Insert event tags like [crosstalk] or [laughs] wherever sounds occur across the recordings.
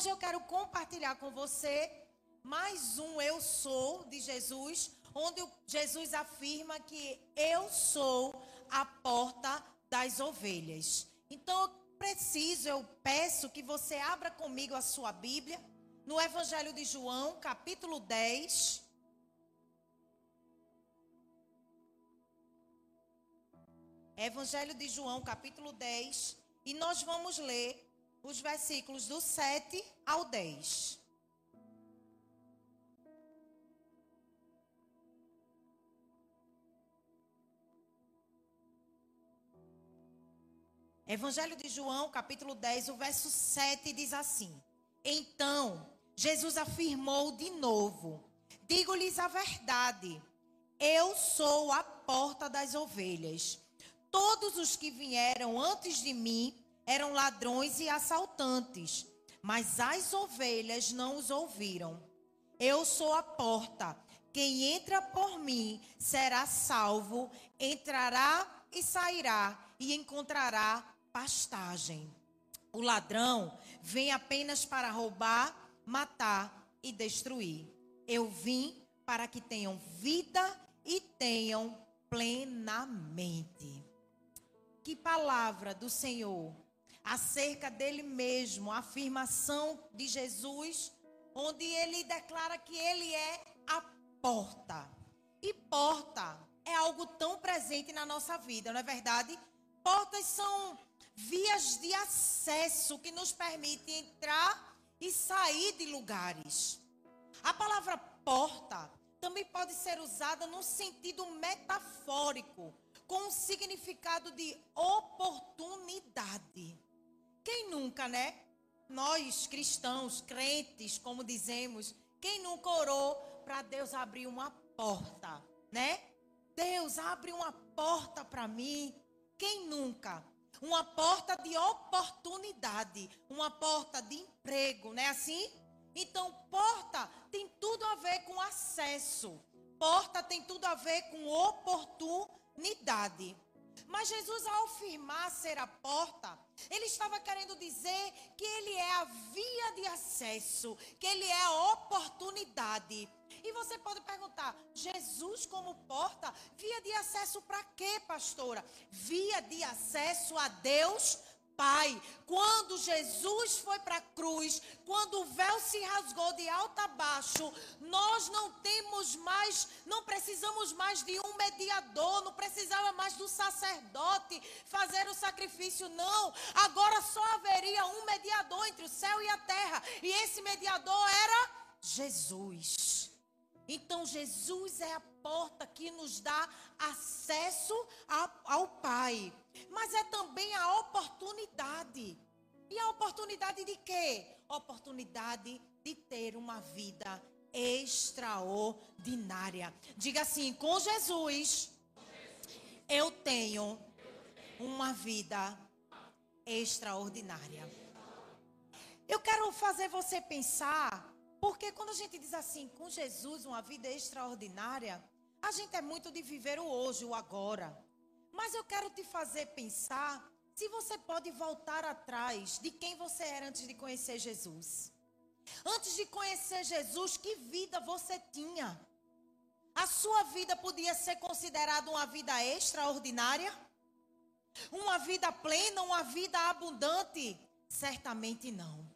hoje eu quero compartilhar com você mais um Eu Sou de Jesus, onde Jesus afirma que eu sou a porta das ovelhas. Então eu preciso, eu peço que você abra comigo a sua Bíblia no Evangelho de João, capítulo 10. Evangelho de João, capítulo 10, e nós vamos ler os versículos do 7 ao 10. Evangelho de João, capítulo 10, o verso 7 diz assim: Então, Jesus afirmou de novo: Digo-lhes a verdade, eu sou a porta das ovelhas. Todos os que vieram antes de mim eram ladrões e assaltantes, mas as ovelhas não os ouviram. Eu sou a porta. Quem entra por mim será salvo, entrará e sairá e encontrará pastagem. O ladrão vem apenas para roubar, matar e destruir. Eu vim para que tenham vida e tenham plenamente. Que palavra do Senhor acerca dele mesmo, a afirmação de Jesus, onde ele declara que ele é a porta. E porta é algo tão presente na nossa vida, não é verdade? Portas são vias de acesso que nos permitem entrar e sair de lugares. A palavra porta também pode ser usada no sentido metafórico, com o significado de oportunidade. Quem nunca, né? Nós cristãos, crentes, como dizemos, quem nunca orou para Deus abrir uma porta, né? Deus abre uma porta para mim. Quem nunca? Uma porta de oportunidade, uma porta de emprego, não é assim? Então, porta tem tudo a ver com acesso. Porta tem tudo a ver com oportunidade. Mas Jesus, ao afirmar ser a porta, ele estava querendo dizer que ele é a via de acesso, que ele é a oportunidade. E você pode perguntar: Jesus como porta, via de acesso para quê, pastora? Via de acesso a Deus Pai. Quando Jesus foi para a cruz, quando o véu se rasgou de alto a baixo, nós não temos mais, não precisamos mais de um mediador, não precisava mais do sacerdote fazer o sacrifício, não. Agora só haveria um mediador entre o céu e a terra, e esse mediador era Jesus. Então Jesus é a porta que nos dá acesso ao, ao Pai mas é também a oportunidade. E a oportunidade de quê? Oportunidade de ter uma vida extraordinária. Diga assim: com Jesus, eu tenho uma vida extraordinária. Eu quero fazer você pensar, porque quando a gente diz assim, com Jesus, uma vida extraordinária, a gente é muito de viver o hoje, o agora. Mas eu quero te fazer pensar se você pode voltar atrás de quem você era antes de conhecer Jesus. Antes de conhecer Jesus, que vida você tinha? A sua vida podia ser considerada uma vida extraordinária? Uma vida plena, uma vida abundante? Certamente não.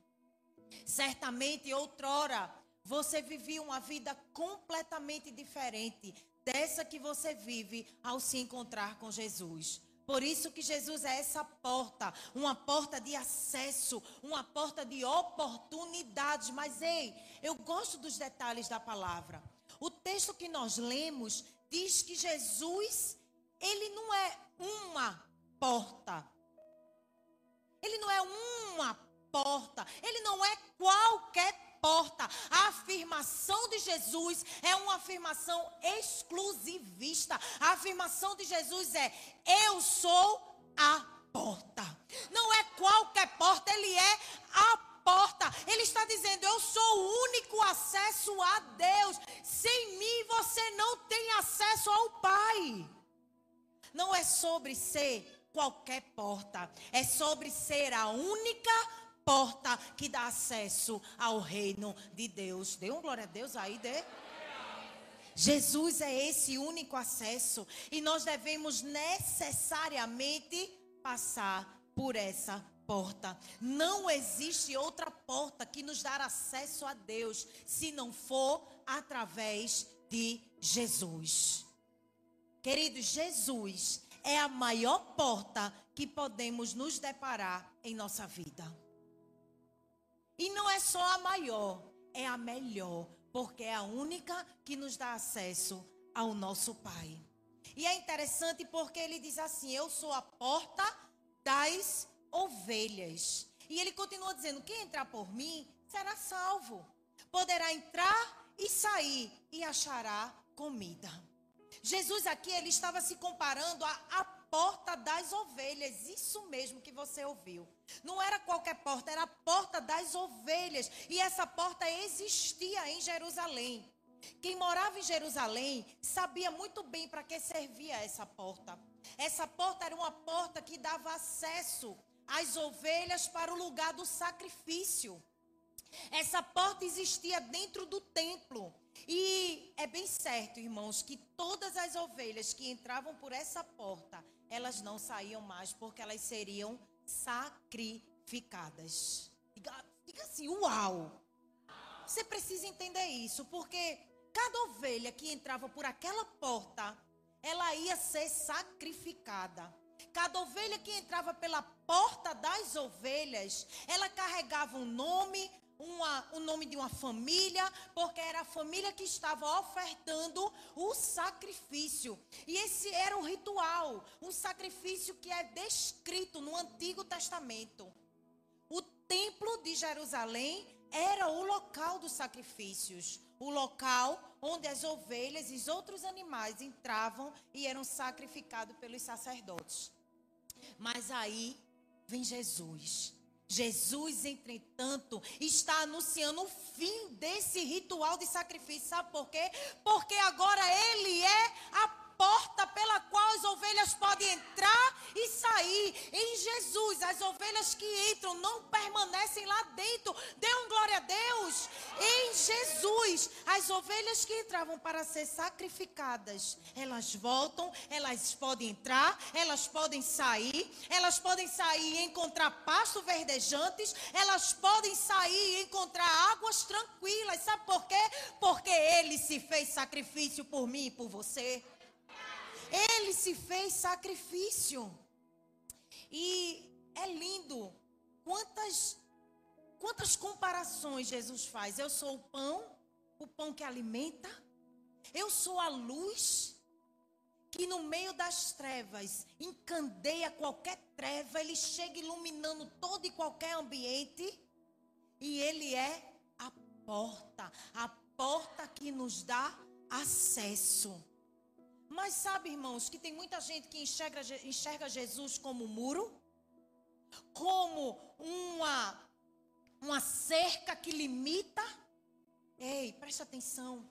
Certamente outrora você vivia uma vida completamente diferente dessa que você vive ao se encontrar com Jesus. Por isso que Jesus é essa porta, uma porta de acesso, uma porta de oportunidades. Mas ei, eu gosto dos detalhes da palavra. O texto que nós lemos diz que Jesus, ele não é uma porta. Ele não é uma porta. Ele não é qualquer A afirmação de Jesus é uma afirmação exclusivista. A afirmação de Jesus é: Eu sou a porta. Não é qualquer porta, ele é a porta. Ele está dizendo: Eu sou o único acesso a Deus. Sem mim você não tem acesso ao Pai. Não é sobre ser qualquer porta, é sobre ser a única porta que dá acesso ao reino de Deus. Dê um glória a Deus aí, dê. Jesus é esse único acesso e nós devemos necessariamente passar por essa porta. Não existe outra porta que nos dar acesso a Deus se não for através de Jesus. Querido, Jesus é a maior porta que podemos nos deparar em nossa vida. E não é só a maior, é a melhor, porque é a única que nos dá acesso ao nosso Pai. E é interessante porque ele diz assim: Eu sou a porta das ovelhas. E ele continua dizendo: Quem entrar por mim será salvo. Poderá entrar e sair e achará comida. Jesus aqui ele estava se comparando a porta das ovelhas. Isso mesmo que você ouviu. Não era qualquer porta, era a porta das ovelhas. E essa porta existia em Jerusalém. Quem morava em Jerusalém sabia muito bem para que servia essa porta. Essa porta era uma porta que dava acesso às ovelhas para o lugar do sacrifício. Essa porta existia dentro do templo. E é bem certo, irmãos, que todas as ovelhas que entravam por essa porta, elas não saíam mais porque elas seriam sacrificadas. Diga, assim, uau! Você precisa entender isso, porque cada ovelha que entrava por aquela porta, ela ia ser sacrificada. Cada ovelha que entrava pela porta das ovelhas, ela carregava um nome, uma, o nome de uma família, porque era a família que estava ofertando o sacrifício. E esse era o ritual, um sacrifício que é descrito no Antigo Testamento. O templo de Jerusalém era o local dos sacrifícios, o local onde as ovelhas e os outros animais entravam e eram sacrificados pelos sacerdotes. Mas aí vem Jesus Jesus, entretanto, está anunciando o fim desse ritual de sacrifício. Sabe por quê? Porque agora ele é a porta pela qual as ovelhas podem entrar e sair. Em Jesus, as ovelhas que entram não permanecem lá dentro. Dê um glória a Deus. Em Jesus, as ovelhas que entravam para ser sacrificadas, elas voltam, elas podem entrar, elas podem sair, elas podem sair e encontrar pasto verdejantes, elas podem sair e encontrar águas tranquilas. Sabe por quê? Porque ele se fez sacrifício por mim e por você. Ele se fez sacrifício. E é lindo. Quantas quantas comparações Jesus faz? Eu sou o pão, o pão que alimenta. Eu sou a luz que no meio das trevas encandeia qualquer treva, ele chega iluminando todo e qualquer ambiente. E ele é a porta, a porta que nos dá acesso. Mas sabe, irmãos, que tem muita gente que enxerga, enxerga Jesus como um muro, como uma, uma cerca que limita. Ei, preste atenção.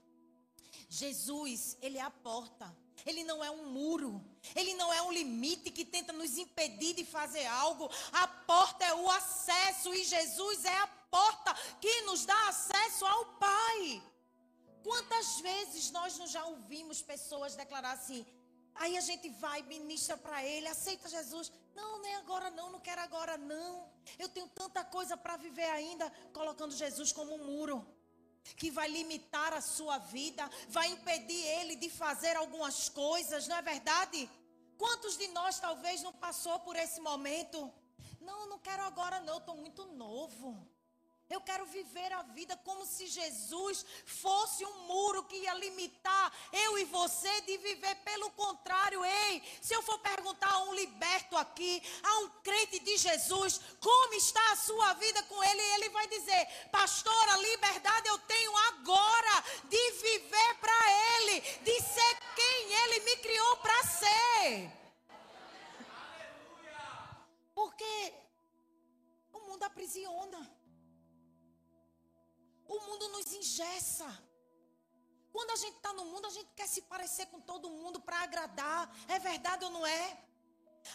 Jesus, ele é a porta. Ele não é um muro. Ele não é um limite que tenta nos impedir de fazer algo. A porta é o acesso e Jesus é a porta que nos dá acesso ao Pai. Quantas vezes nós não já ouvimos pessoas declarar assim? Aí a gente vai, ministra para ele, aceita Jesus. Não, nem agora não, não quero agora não. Eu tenho tanta coisa para viver ainda, colocando Jesus como um muro que vai limitar a sua vida, vai impedir ele de fazer algumas coisas, não é verdade? Quantos de nós talvez não passou por esse momento? Não, não quero agora não, estou muito novo. Eu quero viver a vida como se Jesus fosse um muro que ia limitar eu e você de viver. Pelo contrário, ei, se eu for perguntar a um liberto aqui, a um crente de Jesus, como está a sua vida com ele, ele vai dizer: Pastor, a liberdade eu tenho agora de viver para ele, de ser quem ele me criou para ser. Porque o mundo aprisiona engessa. Quando a gente está no mundo, a gente quer se parecer com todo mundo para agradar. É verdade ou não é?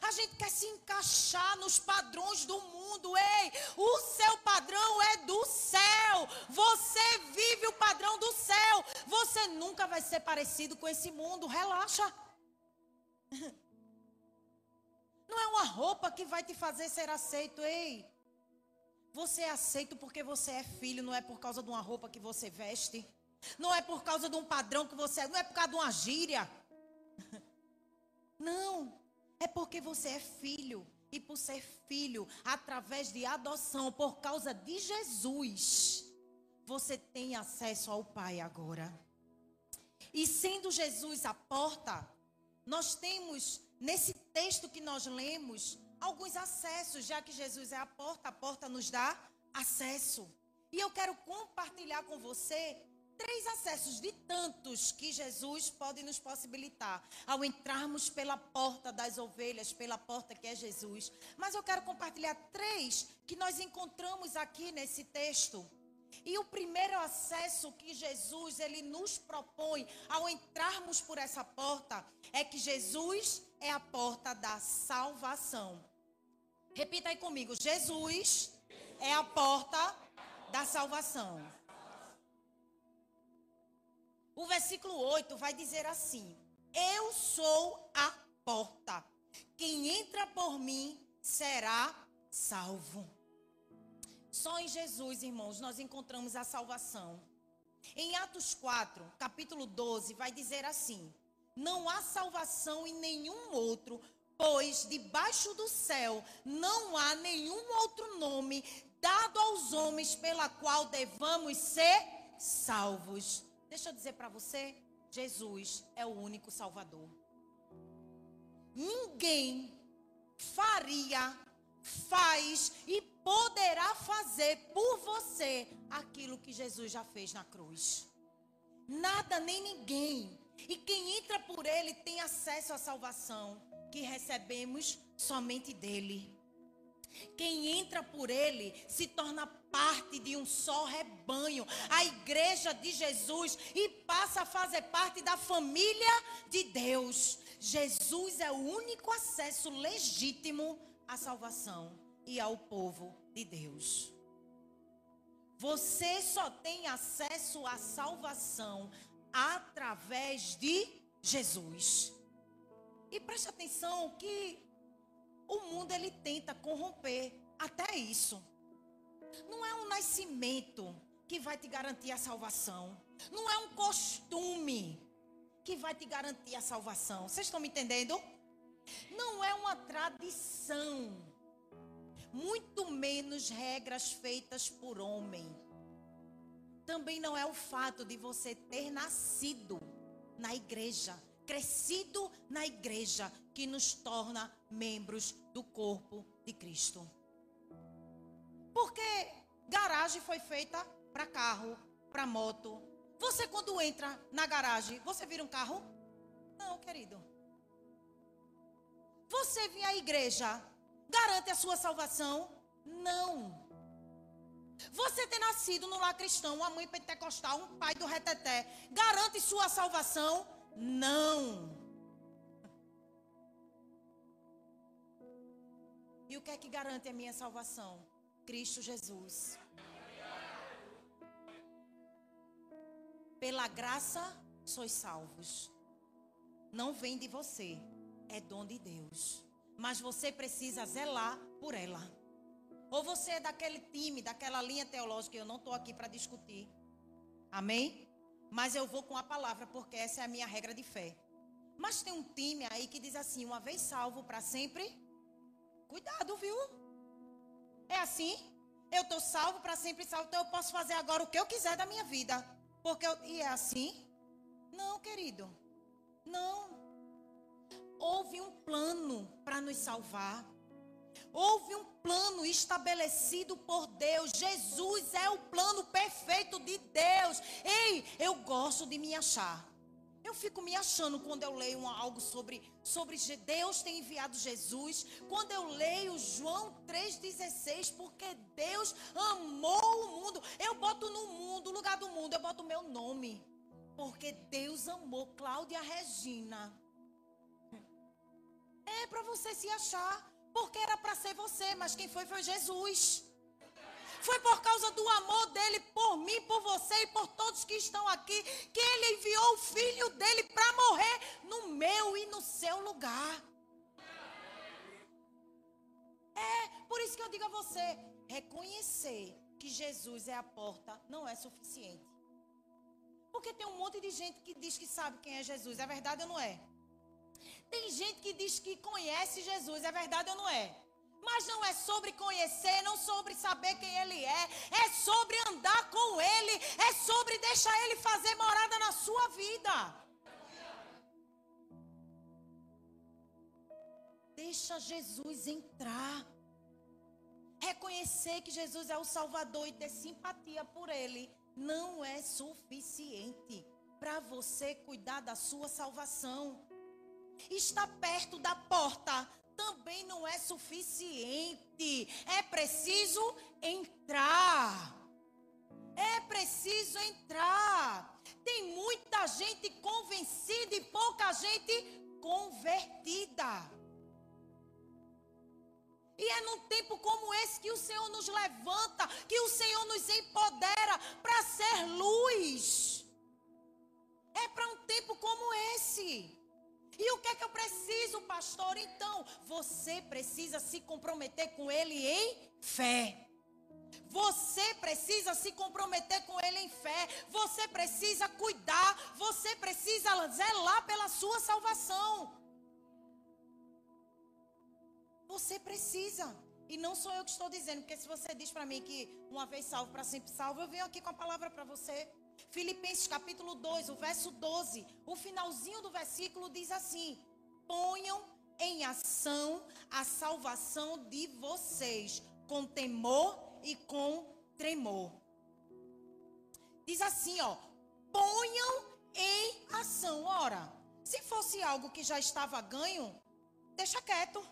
A gente quer se encaixar nos padrões do mundo. Ei, o seu padrão é do céu. Você vive o padrão do céu. Você nunca vai ser parecido com esse mundo. Relaxa. [laughs] Não é uma roupa que vai te fazer ser aceito, ei. Você é aceito porque você é filho, não é por causa de uma roupa que você veste. Não é por causa de um padrão que você é, não é por causa de uma gíria. Não, é porque você é filho. E por ser filho, através de adoção, por causa de Jesus, você tem acesso ao Pai agora. E sendo Jesus a porta, nós temos, nesse texto que nós lemos, alguns acessos, já que Jesus é a porta, a porta nos dá acesso. E eu quero compartilhar com você três acessos de tantos que Jesus pode nos possibilitar ao entrarmos pela porta das ovelhas, pela porta que é Jesus. Mas eu quero compartilhar três que nós encontramos aqui nesse texto. E o primeiro acesso que Jesus ele nos propõe ao entrarmos por essa porta é que Jesus é a porta da salvação. Repita aí comigo: Jesus é a porta da salvação. O versículo 8 vai dizer assim: Eu sou a porta. Quem entra por mim será salvo. Só em Jesus, irmãos, nós encontramos a salvação. Em Atos 4, capítulo 12, vai dizer assim: Não há salvação em nenhum outro, pois debaixo do céu não há nenhum outro nome dado aos homens pela qual devamos ser salvos. Deixa eu dizer para você, Jesus é o único Salvador. Ninguém faria, faz e poderá fazer por você aquilo que Jesus já fez na cruz. Nada nem ninguém. E quem entra por ele tem acesso à salvação que recebemos somente dele. Quem entra por ele se torna parte de um só rebanho, a igreja de Jesus, e passa a fazer parte da família de Deus. Jesus é o único acesso legítimo à salvação e ao povo de Deus. Você só tem acesso à salvação através de Jesus. E preste atenção que o mundo ele tenta corromper até isso. Não é um nascimento que vai te garantir a salvação. Não é um costume que vai te garantir a salvação. Vocês estão me entendendo? Não é uma tradição. Muito menos regras feitas por homem. Também não é o fato de você ter nascido na igreja crescido na igreja que nos torna membros do corpo de Cristo. Porque garagem foi feita para carro, para moto. Você quando entra na garagem, você vira um carro? Não, querido. Você vir à igreja garante a sua salvação? Não. Você ter nascido no lar cristão, uma mãe pentecostal, um pai do reteté, garante sua salvação? Não. E o que é que garante a minha salvação? Cristo Jesus. Pela graça sois salvos. Não vem de você, é dom de Deus. Mas você precisa zelar por ela. Ou você é daquele time, daquela linha teológica, eu não estou aqui para discutir. Amém? Mas eu vou com a palavra, porque essa é a minha regra de fé. Mas tem um time aí que diz assim: uma vez salvo para sempre, cuidado, viu? É assim? Eu estou salvo para sempre salvo, então eu posso fazer agora o que eu quiser da minha vida. Porque eu, e é assim? Não, querido. Não. Houve um plano para nos salvar. Houve um plano estabelecido por Deus. Jesus é o plano perfeito de Deus. Ei, eu gosto de me achar. Eu fico me achando quando eu leio algo sobre, sobre Deus ter enviado Jesus. Quando eu leio João 3,16, porque Deus amou o mundo. Eu boto no mundo, lugar do mundo, eu boto o meu nome. Porque Deus amou Cláudia Regina. É para você se achar. Porque era para ser você, mas quem foi foi Jesus. Foi por causa do amor dele por mim, por você e por todos que estão aqui, que ele enviou o filho dele para morrer no meu e no seu lugar. É, por isso que eu digo a você, reconhecer que Jesus é a porta não é suficiente. Porque tem um monte de gente que diz que sabe quem é Jesus, é verdade ou não é? Tem gente que diz que conhece Jesus, é verdade ou não é? Mas não é sobre conhecer, não sobre saber quem ele é, é sobre andar com ele, é sobre deixar ele fazer morada na sua vida. Deixa Jesus entrar. Reconhecer que Jesus é o Salvador e ter simpatia por ele não é suficiente para você cuidar da sua salvação. Estar perto da porta também não é suficiente. É preciso entrar. É preciso entrar. Tem muita gente convencida e pouca gente convertida. E é num tempo como esse que o Senhor nos levanta, que o Senhor nos empodera para ser luz. É para um tempo como esse. E o que é que eu preciso, pastor? Então, você precisa se comprometer com Ele em fé. Você precisa se comprometer com Ele em fé. Você precisa cuidar. Você precisa zelar pela sua salvação. Você precisa. E não sou eu que estou dizendo, porque se você diz para mim que uma vez salvo, para sempre salvo, eu venho aqui com a palavra para você. Filipenses capítulo 2, o verso 12, o finalzinho do versículo diz assim: Ponham em ação a salvação de vocês, com temor e com tremor. Diz assim, ó: Ponham em ação. Ora, se fosse algo que já estava ganho, deixa quieto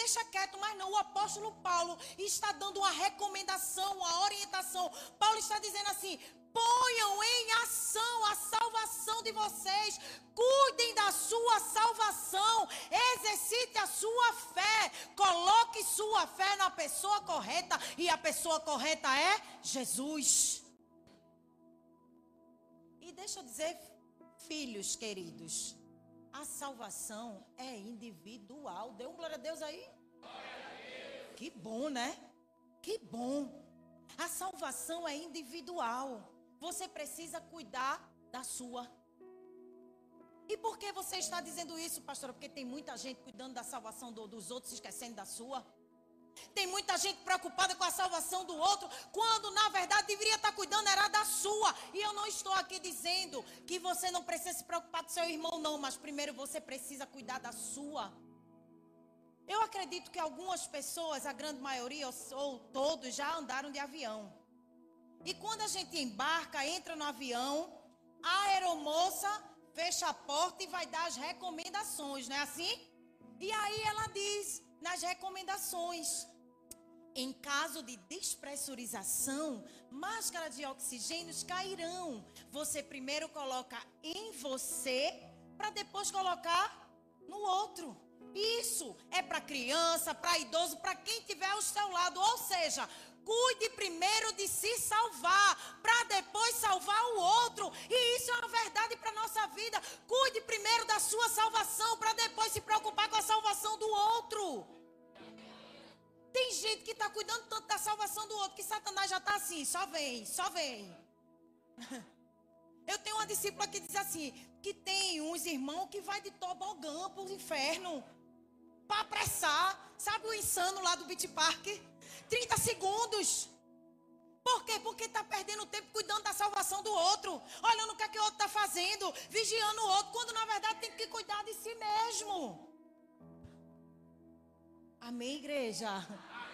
deixa quieto, mas não. O apóstolo Paulo está dando uma recomendação, uma orientação. Paulo está dizendo assim: ponham em ação a salvação de vocês, cuidem da sua salvação, exercite a sua fé, coloque sua fé na pessoa correta, e a pessoa correta é Jesus. E deixa eu dizer, filhos queridos, a salvação é individual. Deu um glória a Deus aí? Deus. Que bom, né? Que bom. A salvação é individual. Você precisa cuidar da sua. E por que você está dizendo isso, pastora? Porque tem muita gente cuidando da salvação do, dos outros, esquecendo da sua. Tem muita gente preocupada com a salvação do outro, quando na verdade deveria estar cuidando era da sua. E eu não estou aqui dizendo que você não precisa se preocupar com seu irmão, não, mas primeiro você precisa cuidar da sua. Eu acredito que algumas pessoas, a grande maioria ou todos, já andaram de avião. E quando a gente embarca, entra no avião, a aeromoça fecha a porta e vai dar as recomendações, não é assim? E aí ela diz: nas recomendações. Em caso de despressurização, máscaras de oxigênio cairão. Você primeiro coloca em você para depois colocar no outro. Isso é para criança, para idoso, para quem tiver ao seu lado. Ou seja, cuide primeiro de se salvar, para depois salvar o outro. E isso é uma verdade para a nossa vida. Cuide primeiro da sua salvação, para depois se preocupar com a salvação do outro. Tem gente que está cuidando tanto da salvação do outro que Satanás já está assim, só vem, só vem. [laughs] Eu tenho uma discípula que diz assim, que tem uns irmãos que vai de tobogã para o inferno para apressar. Sabe o insano lá do Beach Park? 30 segundos. Por quê? Porque está perdendo tempo cuidando da salvação do outro, olhando o que, é que o outro está fazendo, vigiando o outro, quando na verdade tem que cuidar de si mesmo. Amém, igreja? Amém.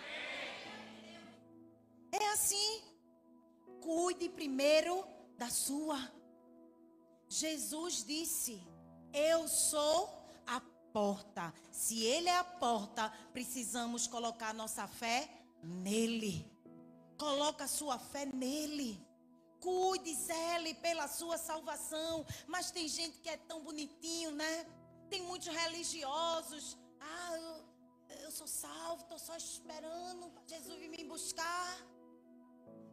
É assim. Cuide primeiro da sua. Jesus disse: Eu sou a porta. Se Ele é a porta, precisamos colocar nossa fé nele. Coloca sua fé nele. Cuide, zele pela sua salvação. Mas tem gente que é tão bonitinho, né? Tem muitos religiosos. Ah, eu, eu sou salvo, estou só esperando Jesus vir me buscar.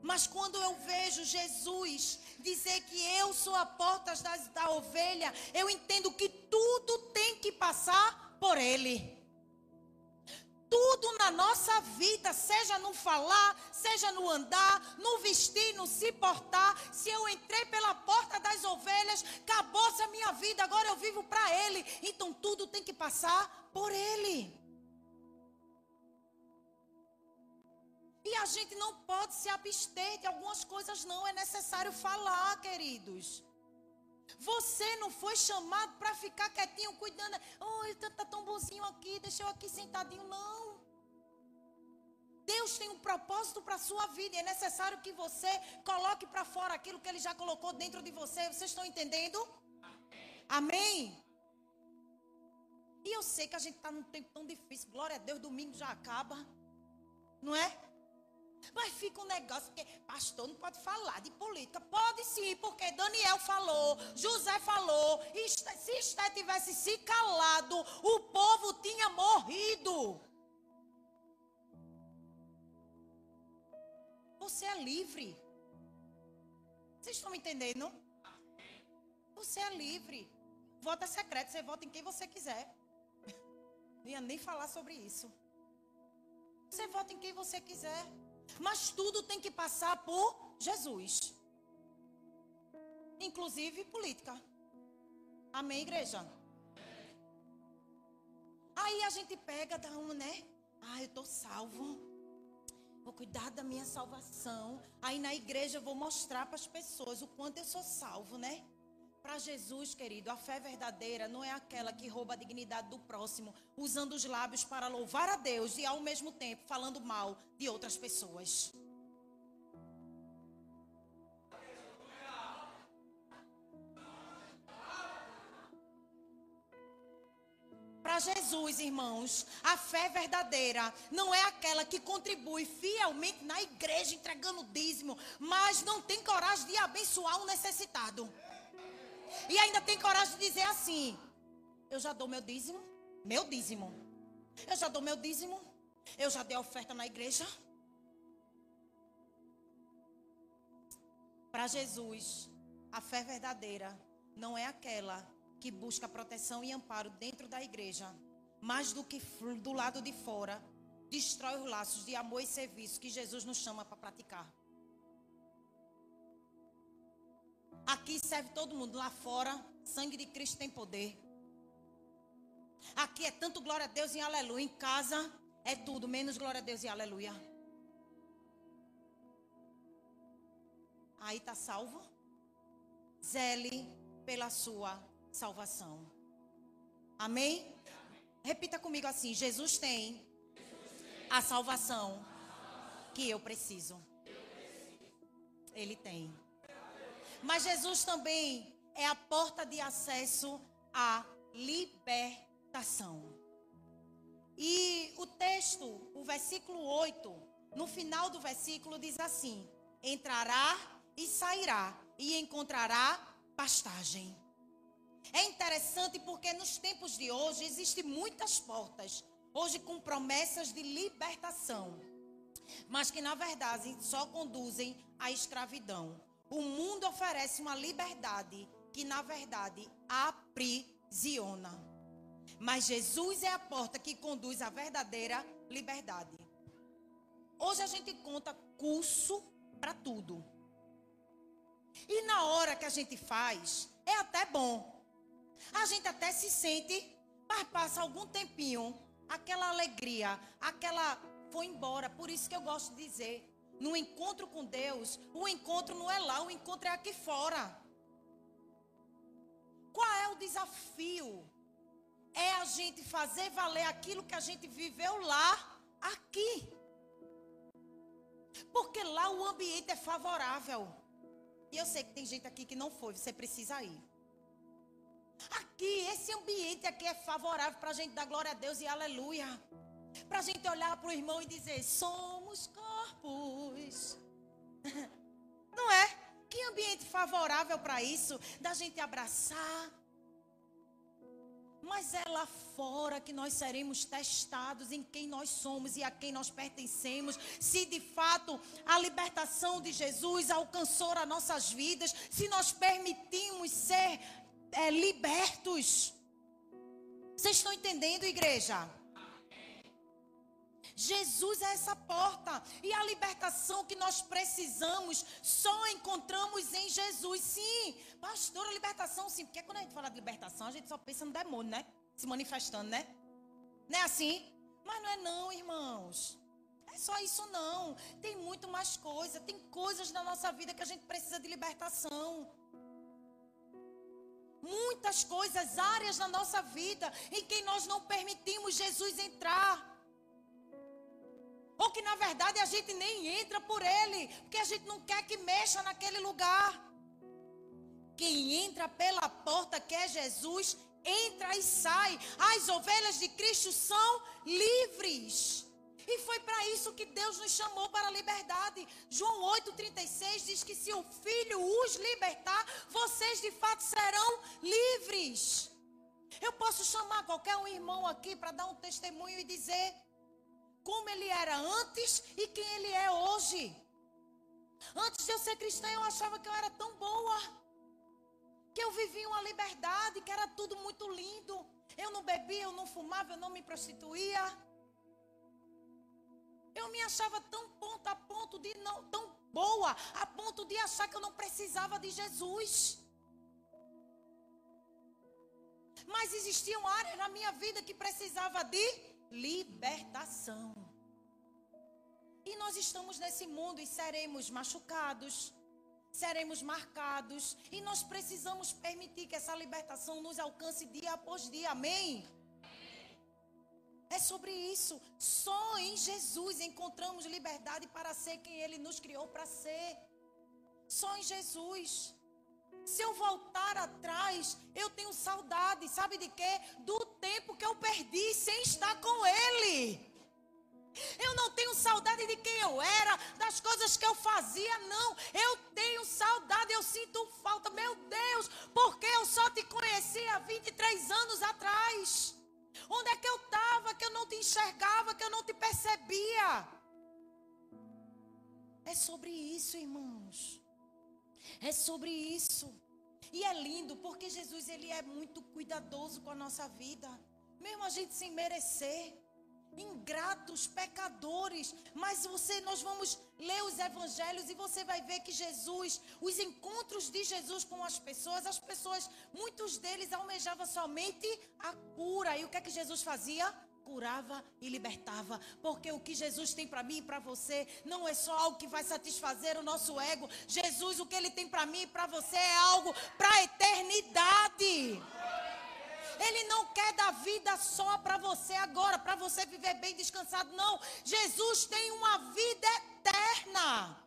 Mas quando eu vejo Jesus dizer que eu sou a porta da, da ovelha, eu entendo que tudo tem que passar por Ele. Tudo na nossa vida, seja no falar, seja no andar, no vestir, no se portar. Se eu entrei pela porta das ovelhas, acabou-se a minha vida, agora eu vivo para Ele. Então tudo tem que passar por Ele. E a gente não pode se abster de algumas coisas, não. É necessário falar, queridos. Você não foi chamado para ficar quietinho, cuidando. Oh, ele está tão bonzinho aqui, deixa eu aqui sentadinho. Não. Deus tem um propósito para a sua vida. E é necessário que você coloque para fora aquilo que Ele já colocou dentro de você. Vocês estão entendendo? Amém? E eu sei que a gente está num tempo tão difícil. Glória a Deus, domingo já acaba. Não é? Mas fica um negócio que pastor não pode falar de política. Pode sim, porque Daniel falou, José falou. Se Esté tivesse se calado, o povo tinha morrido. Você é livre. Vocês estão me entendendo? Você é livre. Voto é secreto, você vota em quem você quiser. [laughs] Não ia nem falar sobre isso. Você vota em quem você quiser. Mas tudo tem que passar por Jesus. Inclusive política. Amém, igreja? Aí a gente pega, dá um, né? Ah, eu tô salvo. Vou cuidar da minha salvação. Aí na igreja eu vou mostrar para as pessoas o quanto eu sou salvo, né? Para Jesus, querido, a fé verdadeira não é aquela que rouba a dignidade do próximo, usando os lábios para louvar a Deus e ao mesmo tempo falando mal de outras pessoas. Para Jesus, irmãos, a fé verdadeira não é aquela que contribui fielmente na igreja entregando dízimo, mas não tem coragem de abençoar o necessitado. E ainda tem coragem de dizer assim: Eu já dou meu dízimo, meu dízimo. Eu já dou meu dízimo. Eu já dei oferta na igreja. Para Jesus, a fé verdadeira não é aquela que busca proteção e amparo dentro da igreja, mais do que do lado de fora, destrói os laços de amor e serviço que Jesus nos chama para praticar. Aqui serve todo mundo. Lá fora, sangue de Cristo tem poder. Aqui é tanto glória a Deus e aleluia. Em casa é tudo, menos glória a Deus e aleluia. Aí está salvo. Zele pela sua salvação. Amém? Repita comigo assim: Jesus tem a salvação que eu preciso. Ele tem. Mas Jesus também é a porta de acesso à libertação. E o texto, o versículo 8, no final do versículo diz assim: entrará e sairá e encontrará pastagem. É interessante porque nos tempos de hoje existem muitas portas, hoje com promessas de libertação, mas que na verdade só conduzem à escravidão. O mundo oferece uma liberdade que, na verdade, aprisiona. Mas Jesus é a porta que conduz à verdadeira liberdade. Hoje a gente conta curso para tudo. E na hora que a gente faz, é até bom. A gente até se sente, mas passa algum tempinho, aquela alegria, aquela foi embora. Por isso que eu gosto de dizer, no encontro com Deus, o encontro não é lá, o encontro é aqui fora. Qual é o desafio? É a gente fazer valer aquilo que a gente viveu lá, aqui. Porque lá o ambiente é favorável. E eu sei que tem gente aqui que não foi, você precisa ir. Aqui, esse ambiente aqui é favorável para a gente dar glória a Deus e aleluia. Para a gente olhar para o irmão e dizer: somos corpos. [laughs] Não é? Que ambiente favorável para isso? Da gente abraçar, Mas é lá fora que nós seremos testados em quem nós somos e a quem nós pertencemos. Se de fato a libertação de Jesus alcançou as nossas vidas, se nós permitimos ser é, libertos. Vocês estão entendendo, igreja? Jesus é essa porta. E a libertação que nós precisamos só encontramos em Jesus. Sim, pastor, a libertação sim. Porque quando a gente fala de libertação, a gente só pensa no demônio, né? Se manifestando, né? Não é assim? Mas não é não, irmãos. É só isso não. Tem muito mais coisa. Tem coisas na nossa vida que a gente precisa de libertação. Muitas coisas, áreas na nossa vida em que nós não permitimos Jesus entrar. Ou que na verdade a gente nem entra por ele, porque a gente não quer que mexa naquele lugar. Quem entra pela porta que é Jesus, entra e sai. As ovelhas de Cristo são livres. E foi para isso que Deus nos chamou para a liberdade. João 8,36 diz que se o Filho os libertar, vocês de fato serão livres. Eu posso chamar qualquer um irmão aqui para dar um testemunho e dizer: como ele era antes e quem ele é hoje. Antes de eu ser cristã, eu achava que eu era tão boa. Que eu vivia uma liberdade, que era tudo muito lindo. Eu não bebia, eu não fumava, eu não me prostituía. Eu me achava tão ponto a ponto de não, tão boa, a ponto de achar que eu não precisava de Jesus. Mas existiam áreas na minha vida que precisava de libertação. E nós estamos nesse mundo e seremos machucados, seremos marcados, e nós precisamos permitir que essa libertação nos alcance dia após dia. Amém? É sobre isso. Só em Jesus encontramos liberdade para ser quem Ele nos criou para ser. Só em Jesus. Se eu voltar atrás, eu tenho saudade, sabe de quê? Do tempo que eu perdi sem estar com Ele. Eu não tenho saudade de quem eu era, das coisas que eu fazia, não. Eu tenho saudade, eu sinto falta. Meu Deus, porque eu só te conheci há 23 anos atrás. Onde é que eu estava que eu não te enxergava, que eu não te percebia? É sobre isso, irmãos. É sobre isso. E é lindo porque Jesus ele é muito cuidadoso com a nossa vida, mesmo a gente sem merecer. Ingratos, pecadores, mas você nós vamos ler os evangelhos e você vai ver que Jesus, os encontros de Jesus com as pessoas, as pessoas, muitos deles almejavam somente a cura. E o que é que Jesus fazia? curava e libertava. Porque o que Jesus tem para mim e para você não é só algo que vai satisfazer o nosso ego. Jesus, o que ele tem para mim e para você é algo para a eternidade. Ele não quer dar vida só para você agora, para você viver bem descansado. Não. Jesus tem uma vida eterna.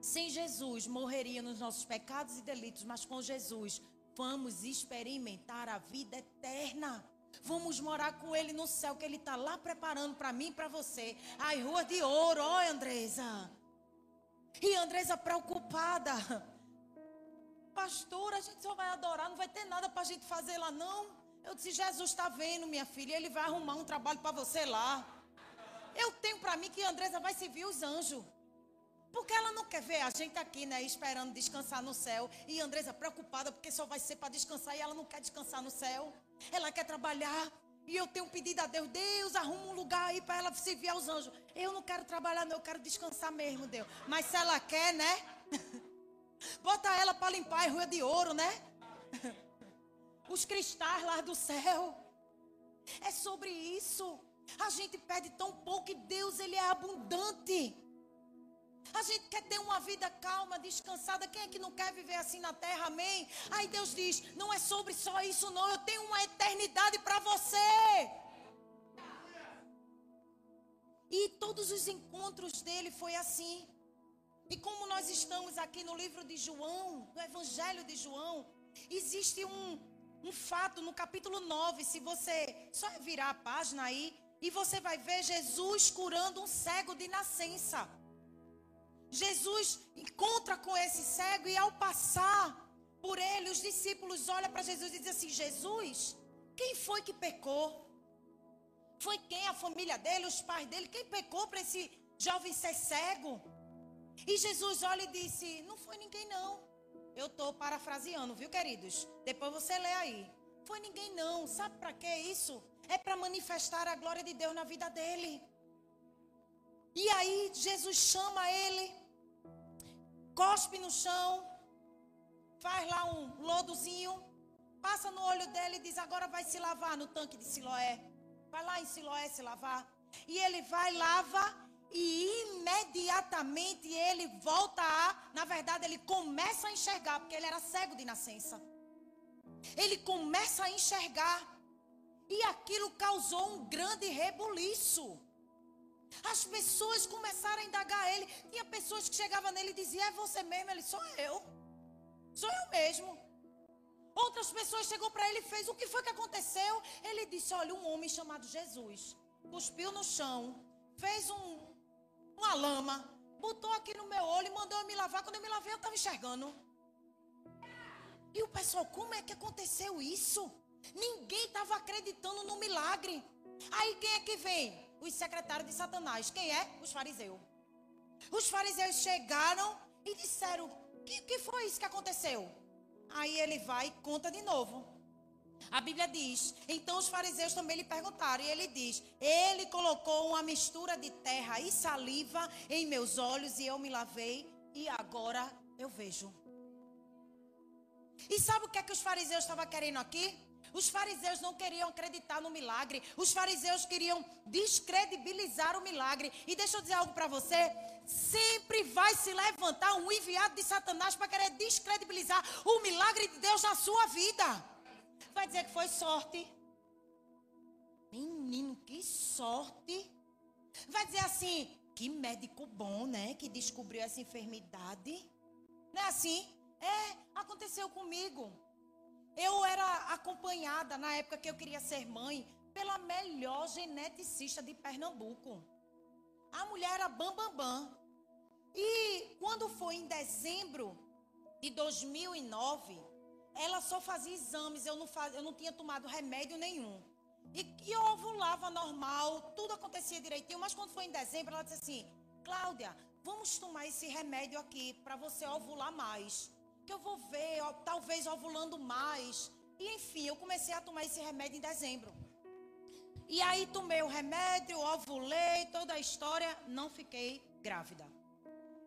Sem Jesus, morreria nos nossos pecados e delitos, mas com Jesus, vamos experimentar a vida eterna. Vamos morar com ele no céu, que ele está lá preparando para mim e para você. Ai, rua de ouro, ó, Andresa. E Andresa preocupada. Pastor, a gente só vai adorar, não vai ter nada para a gente fazer lá, não. Eu disse: Jesus está vendo, minha filha, ele vai arrumar um trabalho para você lá. Eu tenho para mim que Andresa vai servir os anjos. Porque ela não quer ver a gente aqui, né, esperando descansar no céu. E Andresa preocupada porque só vai ser para descansar e ela não quer descansar no céu. Ela quer trabalhar. E eu tenho pedido a Deus, Deus, arruma um lugar aí para ela servir aos anjos. Eu não quero trabalhar, não, eu quero descansar mesmo, Deus. Mas se ela quer, né? [laughs] Bota ela para limpar a rua de ouro, né? Os cristais lá do céu. É sobre isso. A gente pede tão pouco e Deus, Ele é abundante. A gente quer ter uma vida calma, descansada. Quem é que não quer viver assim na terra? Amém? Aí Deus diz: não é sobre só isso, não. Eu tenho uma eternidade para você. E todos os encontros dele foi assim. E como nós estamos aqui no livro de João, no Evangelho de João, existe um, um fato no capítulo 9. Se você só virar a página aí, e você vai ver Jesus curando um cego de nascença. Jesus encontra com esse cego e ao passar por ele, os discípulos olham para Jesus e dizem assim: Jesus, quem foi que pecou? Foi quem? A família dele, os pais dele? Quem pecou para esse jovem ser cego? E Jesus olha e disse: Não foi ninguém, não. Eu estou parafraseando, viu, queridos? Depois você lê aí. Foi ninguém, não. Sabe para que isso? É para manifestar a glória de Deus na vida dele. E aí, Jesus chama ele, cospe no chão, faz lá um lodozinho, passa no olho dele e diz: Agora vai se lavar no tanque de Siloé. Vai lá em Siloé se lavar. E ele vai, lava, e imediatamente ele volta a. Na verdade, ele começa a enxergar, porque ele era cego de nascença. Ele começa a enxergar. E aquilo causou um grande rebuliço. As pessoas começaram a indagar ele. Tinha pessoas que chegavam nele e diziam: É você mesmo? Ele, sou eu. Sou eu mesmo. Outras pessoas chegou para ele e fez: O que foi que aconteceu? Ele disse: Olha, um homem chamado Jesus cuspiu no chão, fez um, uma lama, botou aqui no meu olho e mandou eu me lavar. Quando eu me lavei, eu estava enxergando. E o pessoal, como é que aconteceu isso? Ninguém estava acreditando no milagre. Aí quem é que vem? Os secretários de Satanás. Quem é? Os fariseus. Os fariseus chegaram e disseram: que, que foi isso que aconteceu? Aí ele vai e conta de novo. A Bíblia diz: então os fariseus também lhe perguntaram, e ele diz: Ele colocou uma mistura de terra e saliva em meus olhos, e eu me lavei, e agora eu vejo. E sabe o que é que os fariseus estavam querendo aqui? Os fariseus não queriam acreditar no milagre. Os fariseus queriam descredibilizar o milagre. E deixa eu dizer algo para você. Sempre vai se levantar um enviado de Satanás para querer descredibilizar o milagre de Deus na sua vida. Vai dizer que foi sorte. Menino, que sorte. Vai dizer assim, que médico bom, né? Que descobriu essa enfermidade. Não é assim? É, aconteceu comigo. Eu era acompanhada na época que eu queria ser mãe pela melhor geneticista de Pernambuco. A mulher era bam bam bam. E quando foi em dezembro de 2009, ela só fazia exames, eu não, faz, eu não tinha tomado remédio nenhum. E, e eu ovulava normal, tudo acontecia direitinho, mas quando foi em dezembro, ela disse assim: Cláudia, vamos tomar esse remédio aqui para você ovular mais que eu vou ver, ó, talvez ovulando mais. E enfim, eu comecei a tomar esse remédio em dezembro. E aí tomei o remédio, ovulei, toda a história, não fiquei grávida.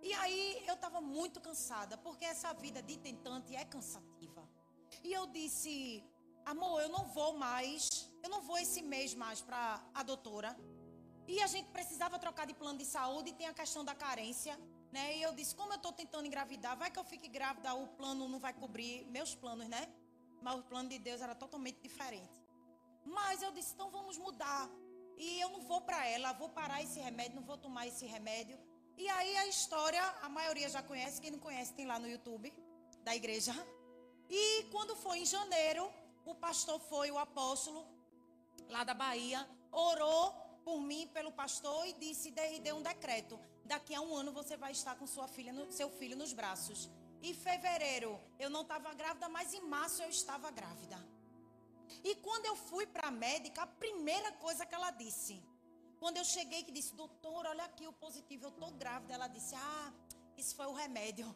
E aí eu estava muito cansada, porque essa vida de tentante é cansativa. E eu disse, amor, eu não vou mais, eu não vou esse mês mais para a doutora. E a gente precisava trocar de plano de saúde e tem a questão da carência. Né? E eu disse, como eu estou tentando engravidar, vai que eu fique grávida, o plano não vai cobrir meus planos, né? Mas o plano de Deus era totalmente diferente. Mas eu disse, então vamos mudar. E eu não vou para ela, vou parar esse remédio, não vou tomar esse remédio. E aí a história, a maioria já conhece, quem não conhece tem lá no YouTube da igreja. E quando foi em janeiro, o pastor foi, o apóstolo, lá da Bahia, orou por mim, pelo pastor, e disse, deu um decreto daqui a um ano você vai estar com sua filha, seu filho nos braços. Em fevereiro eu não estava grávida, mas em março eu estava grávida. E quando eu fui para a médica, a primeira coisa que ela disse, quando eu cheguei que disse, doutor, olha aqui o positivo, eu estou grávida, ela disse, ah, isso foi o remédio.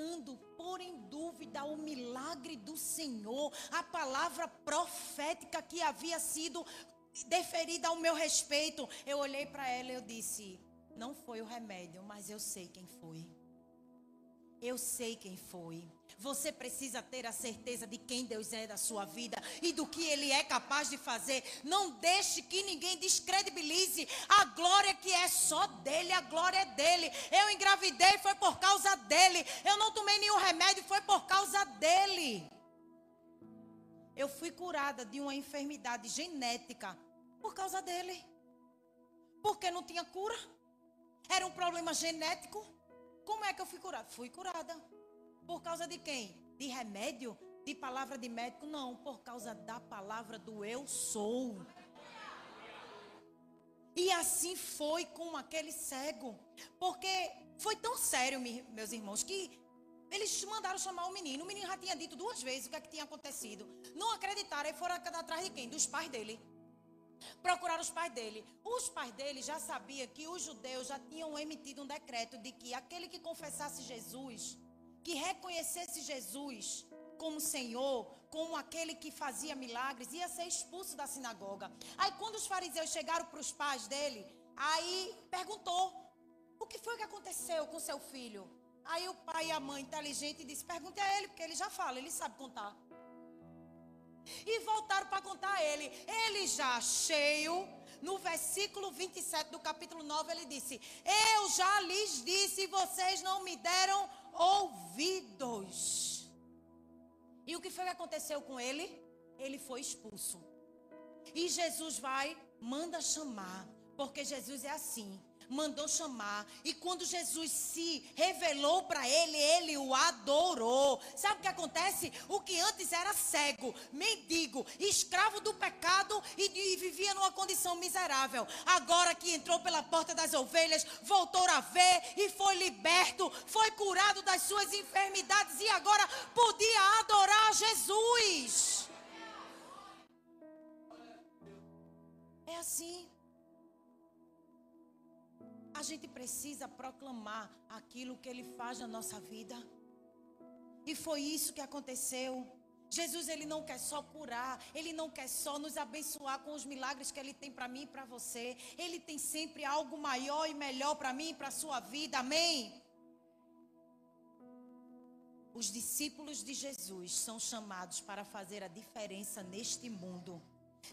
Tentando pôr em dúvida o milagre do Senhor, a palavra profética que havia sido deferida ao meu respeito, eu olhei para ela e eu disse: Não foi o remédio, mas eu sei quem foi. Eu sei quem foi. Você precisa ter a certeza de quem Deus é da sua vida e do que Ele é capaz de fazer. Não deixe que ninguém descredibilize a glória que é só dele, a glória é dele. Eu engravidei, foi por causa dele. Eu não tomei nenhum remédio, foi por causa dele. Eu fui curada de uma enfermidade genética por causa dele. Porque não tinha cura. Era um problema genético. Como é que eu fui curada? Fui curada. Por causa de quem? De remédio? De palavra de médico? Não, por causa da palavra do eu sou. E assim foi com aquele cego. Porque foi tão sério, meus irmãos, que eles mandaram chamar o menino. O menino já tinha dito duas vezes o que, é que tinha acontecido. Não acreditaram e foram atrás de quem? Dos pais dele. Procuraram os pais dele. Os pais dele já sabiam que os judeus já tinham emitido um decreto de que aquele que confessasse Jesus, que reconhecesse Jesus como Senhor, como aquele que fazia milagres, ia ser expulso da sinagoga. Aí quando os fariseus chegaram para os pais dele, aí perguntou: "O que foi que aconteceu com seu filho?" Aí o pai e a mãe inteligente disse: "Pergunte a ele, porque ele já fala, ele sabe contar." E voltaram para contar a ele. Ele já cheio, no versículo 27 do capítulo 9, ele disse: Eu já lhes disse, vocês não me deram ouvidos. E o que foi que aconteceu com ele? Ele foi expulso. E Jesus vai, manda chamar, porque Jesus é assim mandou chamar. E quando Jesus se revelou para ele, ele o adorou. Sabe o que acontece? O que antes era cego, mendigo, escravo do pecado e, e vivia numa condição miserável. Agora que entrou pela porta das ovelhas, voltou a ver e foi liberto, foi curado das suas enfermidades e agora podia adorar Jesus. É assim. A gente precisa proclamar aquilo que ele faz na nossa vida. E foi isso que aconteceu. Jesus ele não quer só curar, ele não quer só nos abençoar com os milagres que ele tem para mim e para você. Ele tem sempre algo maior e melhor para mim e para sua vida. Amém. Os discípulos de Jesus são chamados para fazer a diferença neste mundo,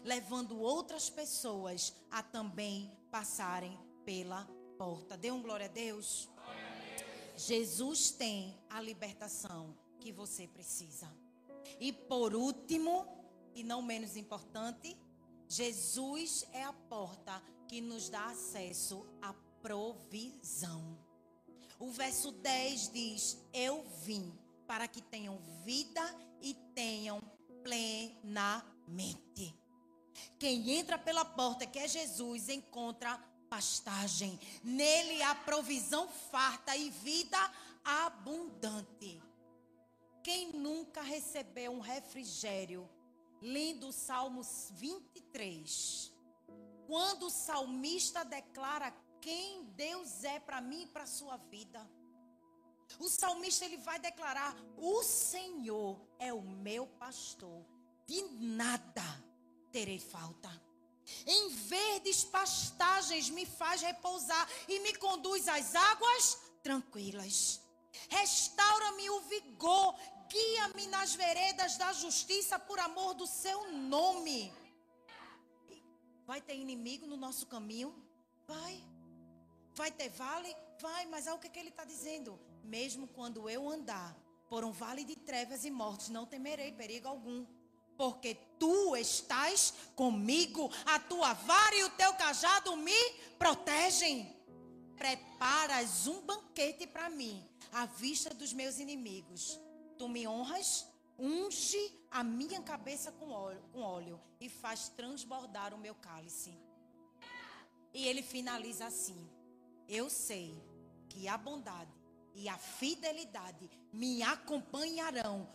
levando outras pessoas a também passarem pela porta. Dê um glória a Deus. Jesus tem a libertação que você precisa. E por último, e não menos importante, Jesus é a porta que nos dá acesso à provisão. O verso 10 diz: Eu vim para que tenham vida e tenham plenamente. Quem entra pela porta, que é Jesus, encontra pastagem. Nele há provisão farta e vida abundante. Quem nunca recebeu um refrigério? Lendo o Salmos 23. Quando o salmista declara quem Deus é para mim e para sua vida. O salmista ele vai declarar: "O Senhor é o meu pastor, de nada terei falta." Em verdes pastagens me faz repousar e me conduz às águas tranquilas. Restaura-me o vigor, guia-me nas veredas da justiça por amor do seu nome. Vai ter inimigo no nosso caminho? Vai. Vai ter vale? Vai, mas olha o que, que ele está dizendo. Mesmo quando eu andar por um vale de trevas e mortes, não temerei perigo algum porque tu estás comigo, a tua vara e o teu cajado me protegem. Preparas um banquete para mim, à vista dos meus inimigos. Tu me honras, unge a minha cabeça com óleo, com óleo e faz transbordar o meu cálice. E ele finaliza assim: Eu sei que a bondade e a fidelidade me acompanharão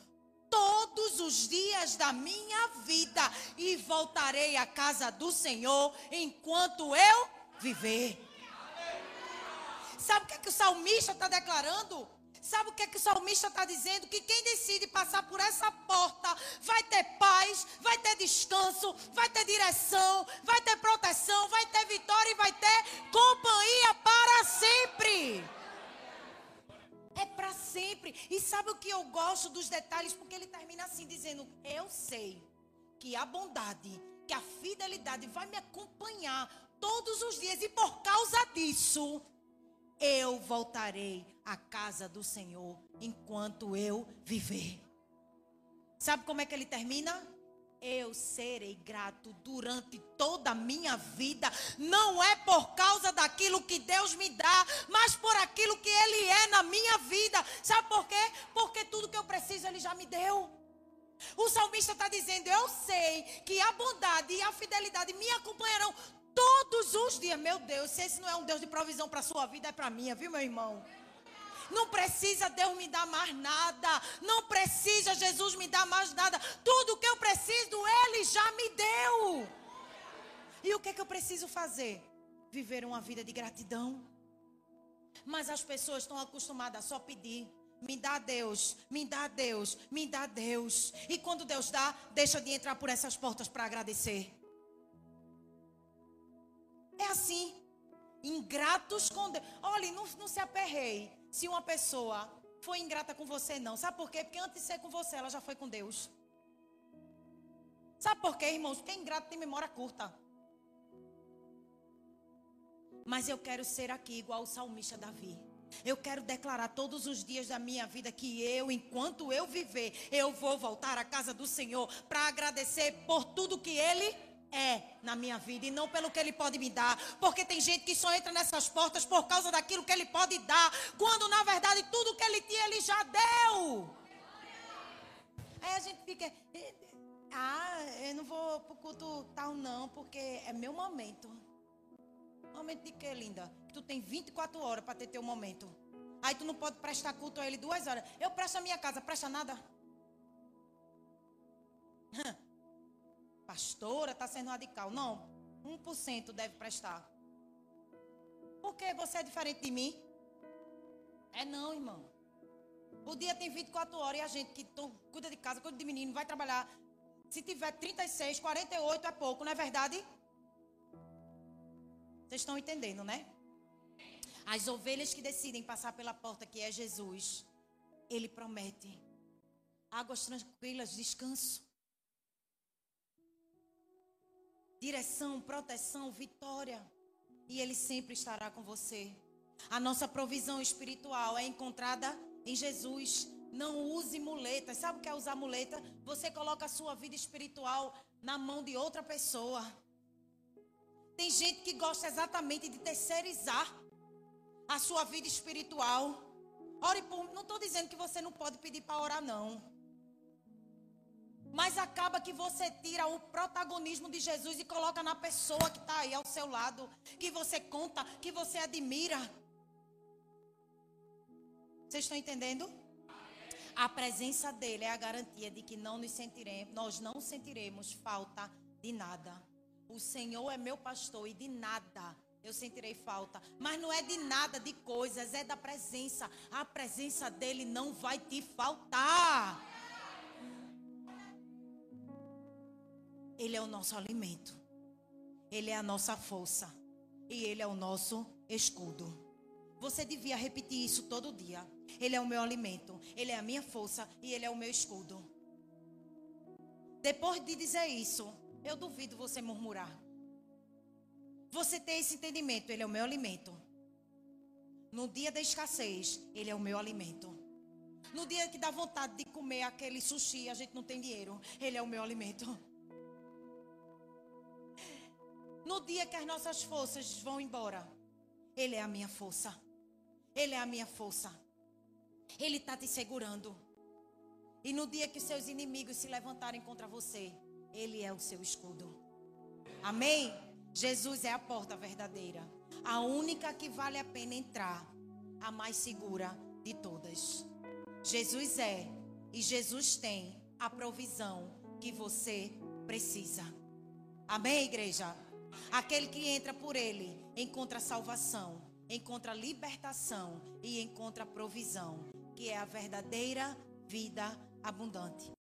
todos os dias da minha vida e voltarei à casa do Senhor enquanto eu viver. Sabe o que, é que o salmista está declarando? Sabe o que, é que o salmista está dizendo? Que quem decide passar por essa porta vai ter paz, vai ter descanso, vai ter direção, vai ter proteção, vai ter vitória e vai ter companhia para sempre. Sempre. E sabe o que eu gosto dos detalhes? Porque ele termina assim, dizendo: Eu sei que a bondade, que a fidelidade vai me acompanhar todos os dias. E por causa disso, eu voltarei à casa do Senhor enquanto eu viver. Sabe como é que ele termina? Eu serei grato durante toda a minha vida. Não é por causa daquilo que Deus me dá, mas por aquilo que Ele é na minha vida. Sabe por quê? Porque tudo que eu preciso Ele já me deu. O salmista está dizendo: Eu sei que a bondade e a fidelidade me acompanharão todos os dias. meu Deus, se esse não é um Deus de provisão para sua vida, é para minha, viu, meu irmão? Não precisa Deus me dar mais nada. Não precisa Jesus me dar mais nada. Tudo que eu preciso, Ele já me deu. E o que, é que eu preciso fazer? Viver uma vida de gratidão. Mas as pessoas estão acostumadas a só pedir. Me dá Deus, me dá Deus, me dá Deus. E quando Deus dá, deixa de entrar por essas portas para agradecer. É assim. Ingratos com Deus. Olha, não, não se aperrei se uma pessoa foi ingrata com você, não. Sabe por quê? Porque antes de ser com você, ela já foi com Deus. Sabe por quê, irmãos? Porque ingrato tem memória curta. Mas eu quero ser aqui igual o salmista Davi. Eu quero declarar todos os dias da minha vida que eu, enquanto eu viver, eu vou voltar à casa do Senhor para agradecer por tudo que Ele é na minha vida e não pelo que Ele pode me dar. Porque tem gente que só entra nessas portas por causa daquilo que Ele pode dar, quando na verdade tudo que Ele tinha Ele já deu. Aí a gente fica, ah, eu não vou pro culto tal não, porque é meu momento. Momento de quê, linda? Tu tem 24 horas para ter teu momento. Aí tu não pode prestar culto a ele duas horas. Eu presto a minha casa, presta nada. Pastora, está sendo radical. Não, 1% deve prestar. Porque você é diferente de mim? É não, irmão. O dia tem 24 horas e a gente que cuida de casa, cuida de menino, vai trabalhar. Se tiver 36, 48 é pouco, não é verdade? Vocês estão entendendo, né? As ovelhas que decidem passar pela porta que é Jesus, Ele promete águas tranquilas, descanso, direção, proteção, vitória. E Ele sempre estará com você. A nossa provisão espiritual é encontrada em Jesus. Não use muletas. Sabe o que é usar muleta? Você coloca a sua vida espiritual na mão de outra pessoa. Tem gente que gosta exatamente de terceirizar a sua vida espiritual. Ore por, não estou dizendo que você não pode pedir para orar, não. Mas acaba que você tira o protagonismo de Jesus e coloca na pessoa que está aí ao seu lado, que você conta, que você admira. Vocês estão entendendo? A presença dele é a garantia de que não nos sentiremos, nós não sentiremos falta de nada. O Senhor é meu pastor e de nada eu sentirei falta. Mas não é de nada, de coisas, é da presença. A presença dele não vai te faltar. Ele é o nosso alimento. Ele é a nossa força. E ele é o nosso escudo. Você devia repetir isso todo dia. Ele é o meu alimento, ele é a minha força e ele é o meu escudo. Depois de dizer isso, eu duvido você murmurar. Você ter esse entendimento, ele é o meu alimento. No dia da escassez, ele é o meu alimento. No dia que dá vontade de comer aquele sushi, a gente não tem dinheiro, ele é o meu alimento. No dia que as nossas forças vão embora, ele é a minha força. Ele é a minha força. Ele está te segurando. E no dia que seus inimigos se levantarem contra você, ele é o seu escudo. Amém? Jesus é a porta verdadeira. A única que vale a pena entrar. A mais segura de todas. Jesus é e Jesus tem a provisão que você precisa. Amém, igreja? Aquele que entra por ele encontra salvação, encontra libertação e encontra provisão, que é a verdadeira vida abundante.